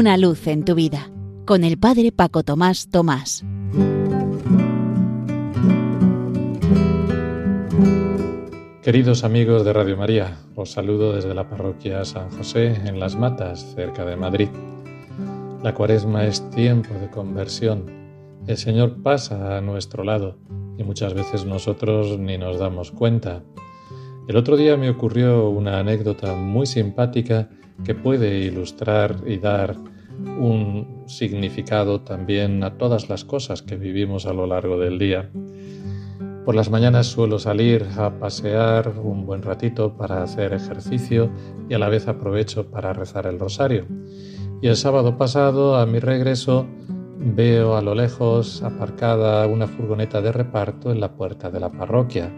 Una luz en tu vida con el Padre Paco Tomás Tomás. Queridos amigos de Radio María, os saludo desde la parroquia San José en Las Matas, cerca de Madrid. La cuaresma es tiempo de conversión. El Señor pasa a nuestro lado y muchas veces nosotros ni nos damos cuenta. El otro día me ocurrió una anécdota muy simpática que puede ilustrar y dar un significado también a todas las cosas que vivimos a lo largo del día. Por las mañanas suelo salir a pasear un buen ratito para hacer ejercicio y a la vez aprovecho para rezar el rosario. Y el sábado pasado, a mi regreso, veo a lo lejos aparcada una furgoneta de reparto en la puerta de la parroquia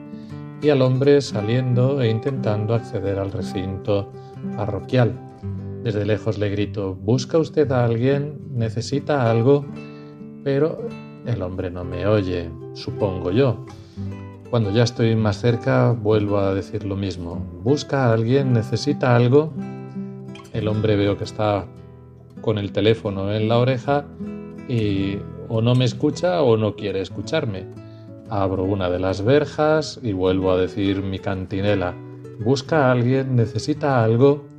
y al hombre saliendo e intentando acceder al recinto parroquial. Desde lejos le grito, ¿busca usted a alguien? ¿Necesita algo? Pero el hombre no me oye, supongo yo. Cuando ya estoy más cerca, vuelvo a decir lo mismo. ¿Busca a alguien? ¿Necesita algo? El hombre veo que está con el teléfono en la oreja y o no me escucha o no quiere escucharme. Abro una de las verjas y vuelvo a decir mi cantinela. ¿Busca a alguien? ¿Necesita algo?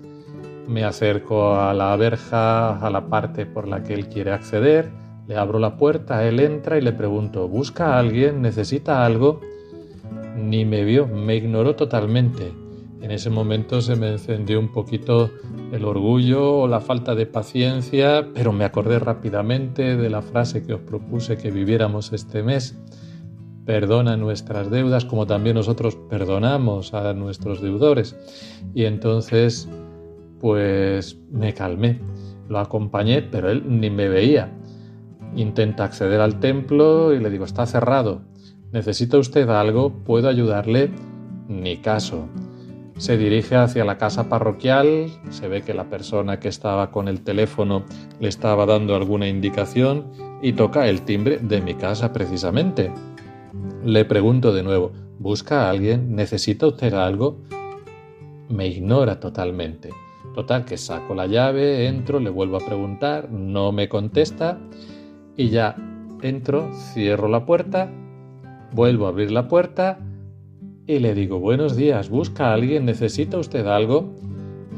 Me acerco a la verja, a la parte por la que él quiere acceder, le abro la puerta, él entra y le pregunto, ¿busca a alguien? ¿Necesita algo? ni me vio, me ignoró totalmente. En ese momento se me encendió un poquito el orgullo o la falta de paciencia, pero me acordé rápidamente de la frase que os propuse que viviéramos este mes. Perdona nuestras deudas como también nosotros perdonamos a nuestros deudores. Y entonces, pues me calmé, lo acompañé, pero él ni me veía. Intenta acceder al templo y le digo, está cerrado. ¿Necesita usted algo? ¿Puedo ayudarle? Ni caso. Se dirige hacia la casa parroquial, se ve que la persona que estaba con el teléfono le estaba dando alguna indicación y toca el timbre de mi casa precisamente. Le pregunto de nuevo, ¿busca a alguien? ¿Necesita usted algo? Me ignora totalmente. Total, que saco la llave, entro, le vuelvo a preguntar, no me contesta y ya entro, cierro la puerta Vuelvo a abrir la puerta y le digo, buenos días, ¿busca a alguien? ¿Necesita usted algo?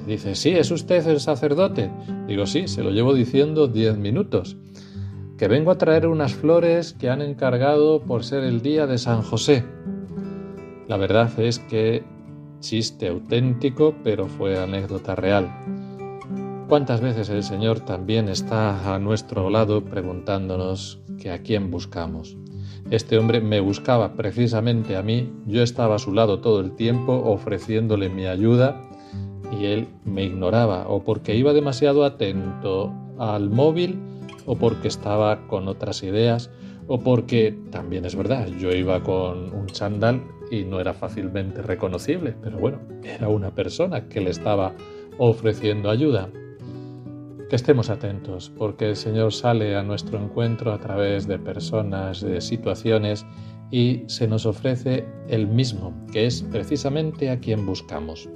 Dice, sí, ¿es usted el sacerdote? Digo, sí, se lo llevo diciendo diez minutos. Que vengo a traer unas flores que han encargado por ser el día de San José. La verdad es que chiste auténtico, pero fue anécdota real. ¿Cuántas veces el Señor también está a nuestro lado preguntándonos que a quién buscamos? Este hombre me buscaba precisamente a mí, yo estaba a su lado todo el tiempo ofreciéndole mi ayuda y él me ignoraba o porque iba demasiado atento al móvil o porque estaba con otras ideas o porque también es verdad, yo iba con un chándal y no era fácilmente reconocible, pero bueno, era una persona que le estaba ofreciendo ayuda. Que estemos atentos, porque el Señor sale a nuestro encuentro a través de personas, de situaciones, y se nos ofrece el mismo, que es precisamente a quien buscamos.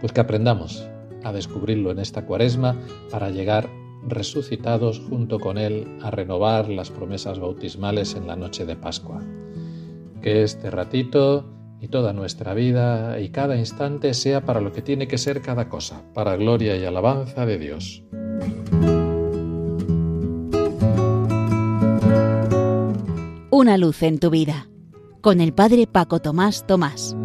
Pues que aprendamos a descubrirlo en esta cuaresma para llegar resucitados junto con Él a renovar las promesas bautismales en la noche de Pascua. Que este ratito y toda nuestra vida y cada instante sea para lo que tiene que ser cada cosa, para gloria y alabanza de Dios. Una luz en tu vida, con el Padre Paco Tomás Tomás.